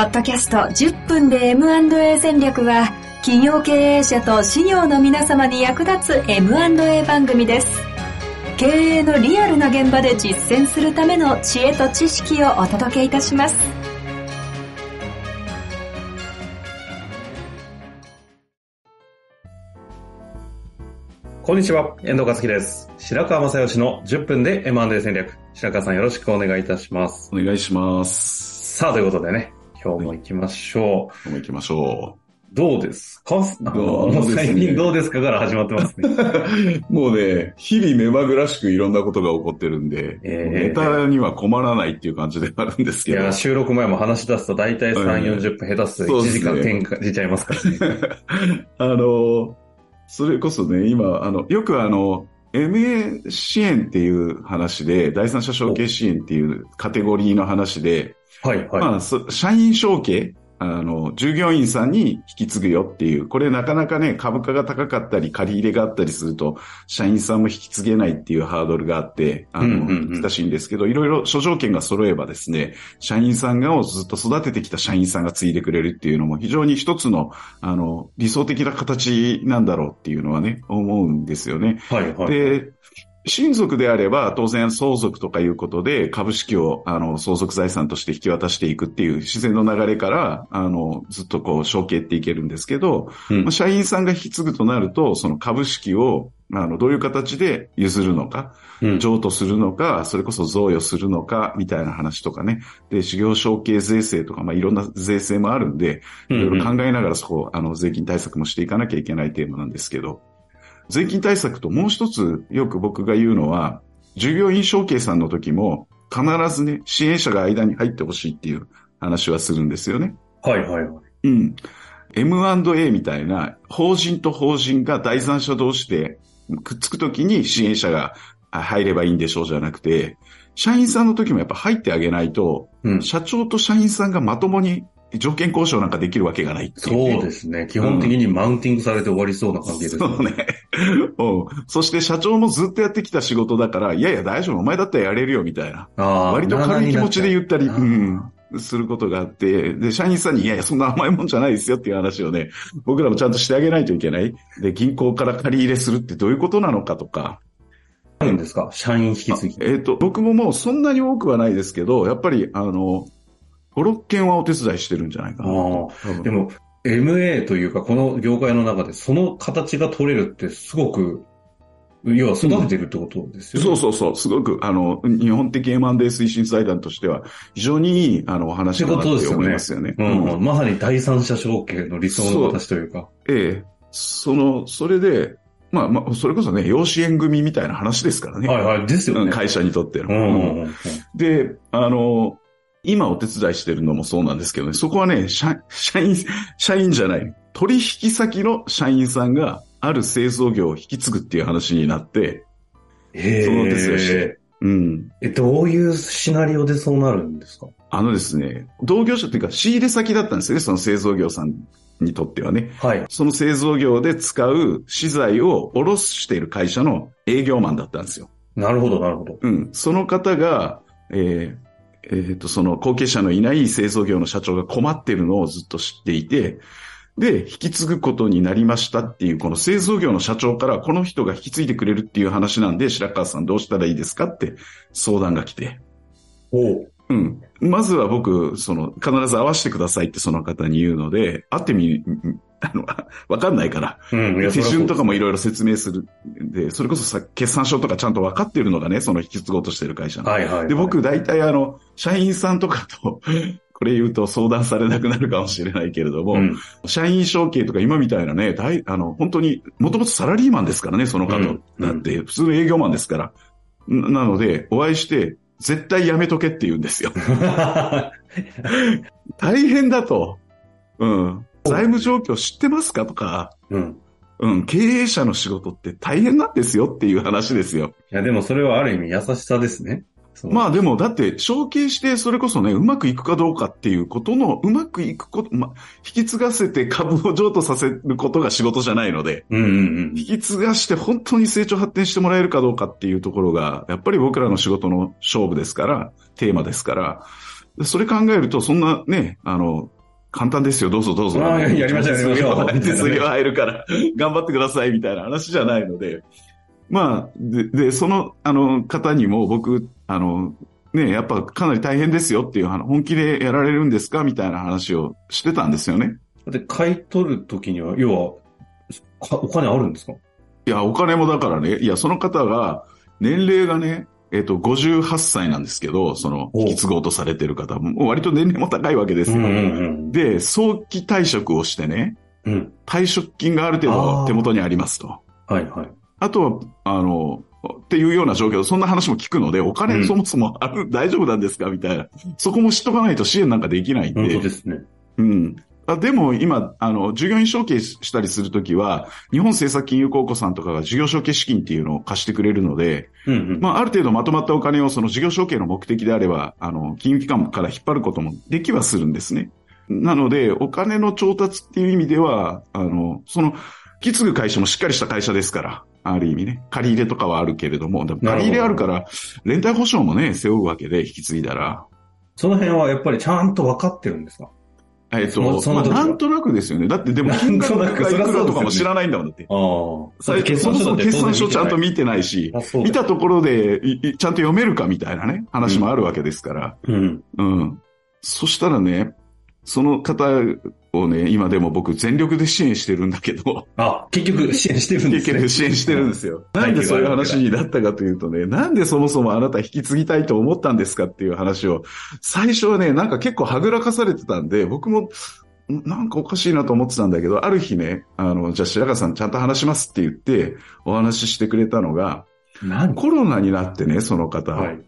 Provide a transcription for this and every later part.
ポッドキャスト10分で M&A 戦略は企業経営者と事業の皆様に役立つ M&A 番組です。経営のリアルな現場で実践するための知恵と知識をお届けいたします。こんにちは、遠藤和樹です。白川正義の10分で M&A 戦略。白川さんよろしくお願いいたします。お願いします。さあ、ということでね、今日も行きましょ今日も行きましょう。どうですか？どう最近どうですかから始まってますね。う。もうね、日々目まぐらしくいろんなことが起こってるんで、ええネタには困らないっていう感じではあるんですけど。いや、収録前も話し出すと大体3、うん40分下手する1そうですね時間転換出ちゃいますからね。あの、それこそね、今、あの、よくあの、MA 支援っていう話で、第三者承継支援っていうカテゴリーの話で、はい、はい。まあ、そ社員承継、あの、従業員さんに引き継ぐよっていう、これなかなかね、株価が高かったり、借り入れがあったりすると、社員さんも引き継げないっていうハードルがあって、あの、難しいんですけど、いろいろ諸条件が揃えばですね、社員さんがをずっと育ててきた社員さんが継いでくれるっていうのも非常に一つの、あの、理想的な形なんだろうっていうのはね、思うんですよね。はい、はい。で、親族であれば、当然相続とかいうことで、株式を、あの、相続財産として引き渡していくっていう自然の流れから、あの、ずっとこう、承継っていけるんですけど、うん。まあ社員さんが引き継ぐとなると、その株式を、あの、どういう形で譲るのか、うん。譲渡するのか、それこそ贈与するのか、みたいな話とかね。で、事業承継税制とか、まあ、いろんな税制もあるんで、いろいろ考えながらそこ、あの、税金対策もしていかなきゃいけないテーマなんですけど、税金対策ともう一つよく僕が言うのは、従業員承継さんの時も必ずね、支援者が間に入ってほしいっていう話はするんですよね。はい、はい。うん。M&A みたいな法人と法人が第三者同士でくっつくときに支援者があ入ればいいんでしょうじゃなくて、社員さんの時もやっぱ入ってあげないと、うん。社長と社員さんがまともに条件交渉なんかできるわけがないっていう、ね。そうですね。基本的にマウンティングされて終わりそうな関係ですね。そうね。うん。そして社長もずっとやってきた仕事だから、いやいや大丈夫、お前だったらやれるよみたいな。ああ割と軽い気持ちで言ったり、うん。することがあって、で、社員さんに、いやいや、そんな甘いもんじゃないですよっていう話をね、僕らもちゃんとしてあげないといけない。で、銀行から借り入れするってどういうことなのかとか。あるんですか？社員引き継ぎ。えっ、と、僕ももうそんなに多くはないですけど、やっぱり、あの、5、6件はお手伝いしてるんじゃないかなと。でも、MA というか、この業界の中でその形が取れるってすごく、要は育ててるってことですよね。そうそうそう、すごく、あの、日本的 M&A 推進財団としては、非常にいい、あの、お話だなって思いますよね。うんうんまさに第三者承継の理想の形というか。ええ、その、それで、まあまあ、それこそね、養子縁組みたいな話ですからね。はいはい。ですよね。うん会社にとっての。うんうんうん。で、あの、今お手伝いしてるのもそうなんですけどね、そこはね、社社員、社員じゃない、取引先の社員さんがある製造業を引き継ぐっていう話になって、へそのお手伝いしえて。うん。え、どういうシナリオでそうなるんですか？あのですね、同業者っていうか仕入れ先だったんですよね、その製造業さんにとってはね。はい。その製造業で使う資材を卸している会社の営業マンだったんですよ。なるほど、なるほど。うん。その方が、えーえーと、その後継者のいない製造業の社長が困ってるのをずっと知っていて、で、引き継ぐことになりましたっていう、この製造業の社長からこの人が引き継いでくれるっていう話なんで、白川さんどうしたらいいですかって相談が来て。おうん。まずは僕、その、必ず会わせてくださいってその方に言うので、会ってみ、あの、わかんないから、うん。手順とかもいろろいろ説明する。で、それこそさ、決算書とかちゃんと分かってるのがね、その引き継ごうとしてる会社の。はいはいはい。で、僕、大体あの、社員さんとかと、これ言うと相談されなくなるかもしれないけれども、うん。社員承継とか今みたいなね、大、あの、本当に、もともとサラリーマンですからね、その方。うんだって、普通の営業マンですから。ななので、お会いして、絶対やめとけって言うんですよ。大変だと。うん。財務状況知ってますかとか、うん。うん、経営者の仕事って大変なんですよっていう話ですよ。いや、でもそれはある意味優しさですね。まあでも、だって、承継して、それこそね、うまくいくかどうかっていうことの、うまくいくこと、まあ、引き継がせて株を譲渡させることが仕事じゃないので、うんうん引き継がして本当に成長発展してもらえるかどうかっていうところが、やっぱり僕らの仕事の勝負ですから、テーマですから、でそれ考えると、そんなね、あの、簡単ですよ、どうぞどうぞ。やりましょうやりましょう手数料入るから、頑張ってください、みたいな話じゃないので。まあ、で、でその、あの、方にも僕、あの、ね、やっぱかなり大変ですよっていう話、本気でやられるんですかみたいな話をしてたんですよね。で、買い取るときには、要は、かお金あるんですか？いや、お金もだからね、いや、その方が、年齢がね、えっと、58歳なんですけど、その、お引き継ごうとされてる方も、割と年齢も高いわけですよ。んで、早期退職をしてね、うん。うん。退職金がある程度手元にありますと。はいはい。あとは、あの、っていうような状況、そんな話も聞くので、おう金んそもそもある、大丈夫なんですか？みたいな。そこも知っとかないと支援なんかできないんで。本当ですね。うん。あでも今、あの、従業員承継したりするときは、日本政策金融公庫さんとかが事業承継資金っていうのを貸してくれるので、うんうん。まあ、ある程度まとまったお金をその事業承継の目的であれば、あの、金融機関から引っ張ることもできはするんですね。なので、お金の調達っていう意味では、あの、その、引き継ぐ会社もしっかりした会社ですから、ある意味ね、借り入れとかはあるけれども、でも借り入れあるから、連帯保証もね、背負うわけで、引き継いだら。その辺はやっぱりちゃんと分かってるんですか？えっと、まあ、なんとなくですよね。だってでも、金額がいくらとかも知らないんだもん、だって。ああ。最初そもそも決算書ちゃんと見てないし、見たところでちゃんと読めるかみたいなね、話もあるわけですから。うん。うん。そしたらね、その方をね、今でも僕全力で支援してるんだけど、あ、結局 支援してるんですね結局。支援してるんですよ。なんでそういう話になったかというとね、なんでそもそもあなた引き継ぎたいと思ったんですかっていう話を、最初はね、なんか結構はぐらかされてたんで、僕も、んなんかおかしいなと思ってたんだけど、ある日ね、あの、じゃあ白川さんちゃんと話しますって言って、お話ししてくれたのが、何コロナになってね、その方、はい。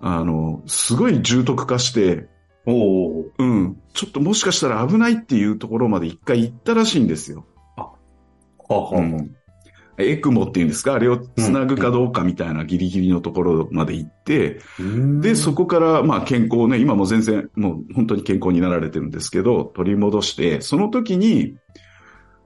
あの、すごい重篤化して、おうおううん。ちょっともしかしたら危ないっていうところまで一回行ったらしいんですよ。はああうん。エクモっていうんですか？あれをつなぐかどうかみたいなギリギリのところまで行って、うんで、そこから、まあ健康ね、今も全然、もう本当に健康になられてるんですけど、取り戻して、その時に、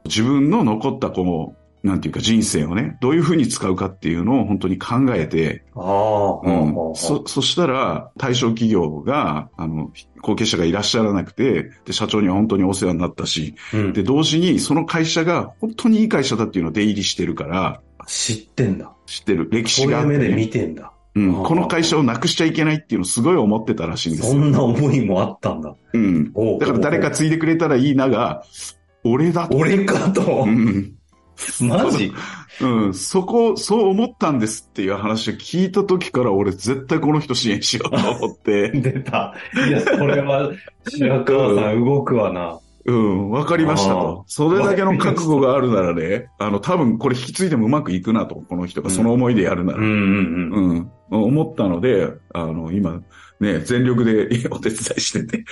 自分の残ったこの、なんていうか人生をね、どういうふうに使うかっていうのを本当に考えて、ああ、うんそ、そしたら、対象企業が、あの、後継者がいらっしゃらなくて、で、社長には本当にお世話になったし、うんで、同時にその会社が本当にいい会社だっていうのを出入りしてるから、知ってんだ。知ってる。歴史そういう目で見てんだ。うん。この会社をなくしちゃいけないっていうのをすごい思ってたらしいんですよ。そんな思いもあったんだ。うん。だから誰か継いでくれたらいいなが、俺だと。俺かとう。ん。マジ？うん。そこ、そう思ったんですっていう話を聞いた時から俺絶対この人支援しようと思って。出た。いや、それは、白川さん動くわな。うん、わかりましたと。それだけの覚悟があるならね、あの、多分これ引き継いでもうまくいくなと、この人がその思いでやるなら。うんうんうん。うん。思ったので、あの、今、ね、全力でお手伝いしてて、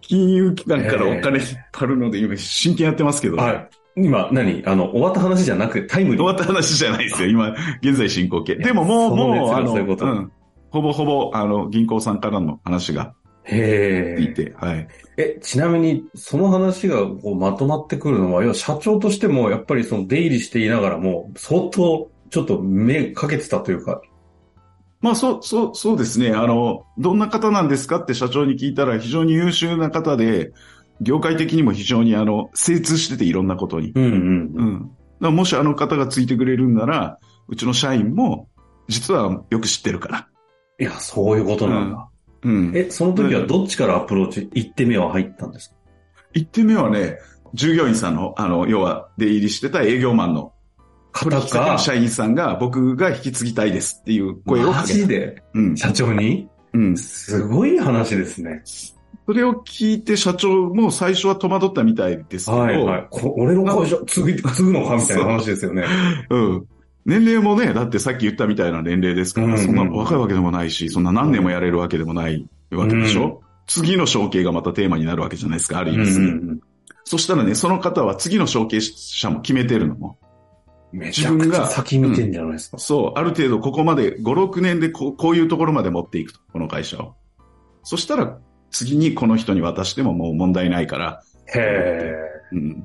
金融機関からお金引っ張るので、今、真剣やってますけど、はい。今、何？あの、終わった話じゃなくてタイムリー。終わった話じゃないですよ。今、現在進行形。でももう、もう、あの、ういうことん。ほぼほぼ、あの、銀行さんからの話がへえ。いて、はい。え、ちなみに、その話がこうまとまってくるのは、要は社長としても、やっぱりその出入りしていながらも、相当、ちょっと目かけてたというか、まあ、そう、そう、そうですね。あの、どんな方なんですかって社長に聞いたら、非常に優秀な方で、業界的にも非常にあの、精通してていろんなことに。うんうんう。ん。もしあの方がついてくれるんなら、うちの社員も、実はよく知ってるから。いや、そういうことなんだ。うん。え、その時はどっちからアプローチ、一手目は入ったんですか？一点目はね、従業員さんの、あの、要は出入りしてた営業マンの取引先の社員さんが僕が引き継ぎたいですっていう声をマかけた。ジで？うん。社長に？うん。すごい話ですね。それを聞いて社長も最初は戸惑ったみたいですけど、はいはい。こ俺の会社継ぐ、継ぐのかみたいな話ですよね。うん。年齢もね、だってさっき言ったみたいな年齢ですから、うんうんそんな若いわけでもないし、そんな何年もやれるわけでもないわけでしょ、うん次の承継がまたテーマになるわけじゃないですか、ある意味、うんうんそしたらね、その方は次の承継者も決めてるのも。うんめちゃくちゃ先見てんじゃないですか。そう、ある程度ここまで5、6年でこうこういうところまで持っていくと、この会社を。そしたら、次にこの人に渡してももう問題ないから。へえ。うん。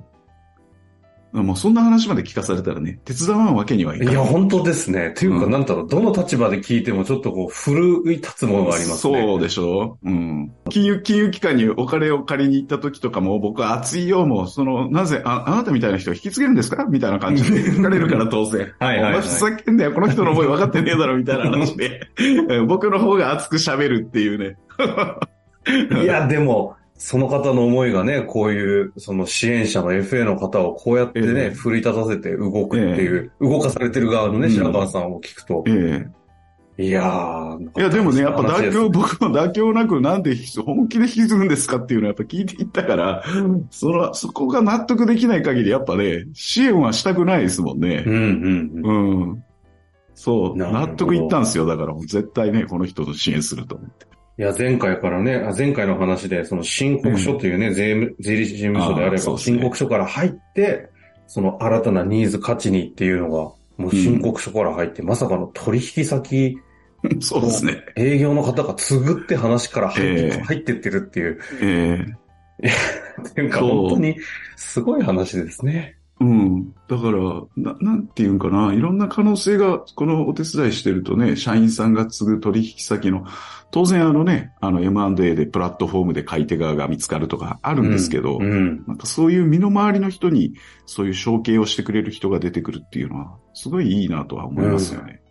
もうそんな話まで聞かされたらね、手伝わんわけにはいかない。いや、本当ですね。っていうか、うんなんだろう、どの立場で聞いてもちょっとこう、奮い立つものがありますね。そうでしょうん。金融、金融機関にお金を借りに行った時とかも、僕は熱いよ、もう、その、なぜ、あ、あなたみたいな人を引き継げるんですかみたいな感じ で聞かれるから当然。はいはいはいふざけんなよ、この人の思い分かってねえだろ、みたいな話で、え 僕の方が熱く喋るっていうね。いや、でも、その方の思いがね、こういう、その支援者の FA の方をこうやってね、ええ奮い立たせて動くっていう、動かされてる側のね、うん白川さんを聞くと、ええいやー、いや、でもね、やっぱ妥協、協、僕も妥協なくなんで本気で引き継ぐんですかっていうのはやっぱ聞いていったから、その、そこが納得できない限りやっぱね、支援はしたくないですもんねう。んうんうん。うん。そう、納得いったんですよ。だからもう絶対ね、この人と支援すると思って。いや、前回からね、あ前回の話で、その申告書というね、税務、税理士事務所であれば、あーそうですね。申告書から入って、その新たなニーズ価値にっていうのが、もう申告書から入って、まさかの取引先、そうですね。営業の方が継ぐって話から入って,、ええ。入ってってるっていう、ええ。っていうかそう本当にすごい話ですね。うん。だから、な、なんていうんかな。いろんな可能性が、このお手伝いしてるとね、社員さんが継ぐ取引先の、当然あのね、あの M&A でプラットフォームで買い手側が見つかるとかあるんですけど、うん。なんかそういう身の回りの人に、そういう承継をしてくれる人が出てくるっていうのは、すごいいいなとは思いますよね。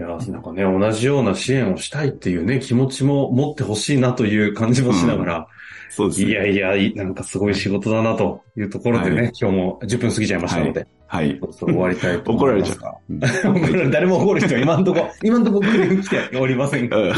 いや、なんかね、同じような支援をしたいっていうね、気持ちも持ってほしいなという感じもしながら、そうですね。いやいや、いなんかすごい仕事だなというところでね、はい今日も10分過ぎちゃいましたので、はい。そろそろ終わりたいと思います怒られ誰も怒る人は今んとこ、今んとこ来ておりませんが。うん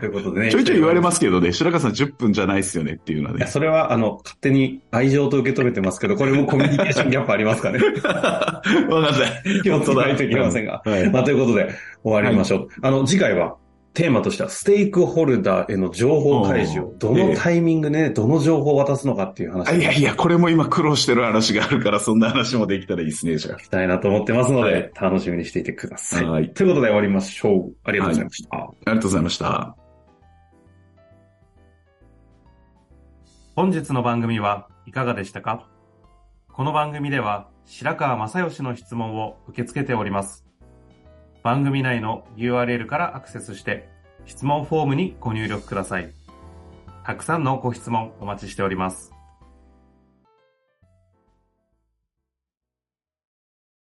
ということでね。ちょいちょい言われますすけどね、白川さん10分じゃないですよねっていうのはいや、ね。それは、あの、勝手に愛情と受け止めてますけど、これもコミュニケーションギャップありますかね。わかんない。気をつけないといけませんが。はい。まあ、ということで、終わりましょう。あの、次回は、テーマとしては、ステークホルダーへの情報開示を、どのタイミングでね、どの情報を渡すのかっていう話いやいや、これも今苦労してる話があるから、そんな話もできたらいいですね、じゃしたいなと思ってますので、はい楽しみにしていてください。はいということで終わりましょう。ありがとうございました。あ。ありがとうございました。本日の番組はいかがでしたか？この番組では白川正義の質問を受け付けております。番組内の URL からアクセスして質問フォームにご入力ください。たくさんのご質問お待ちしております。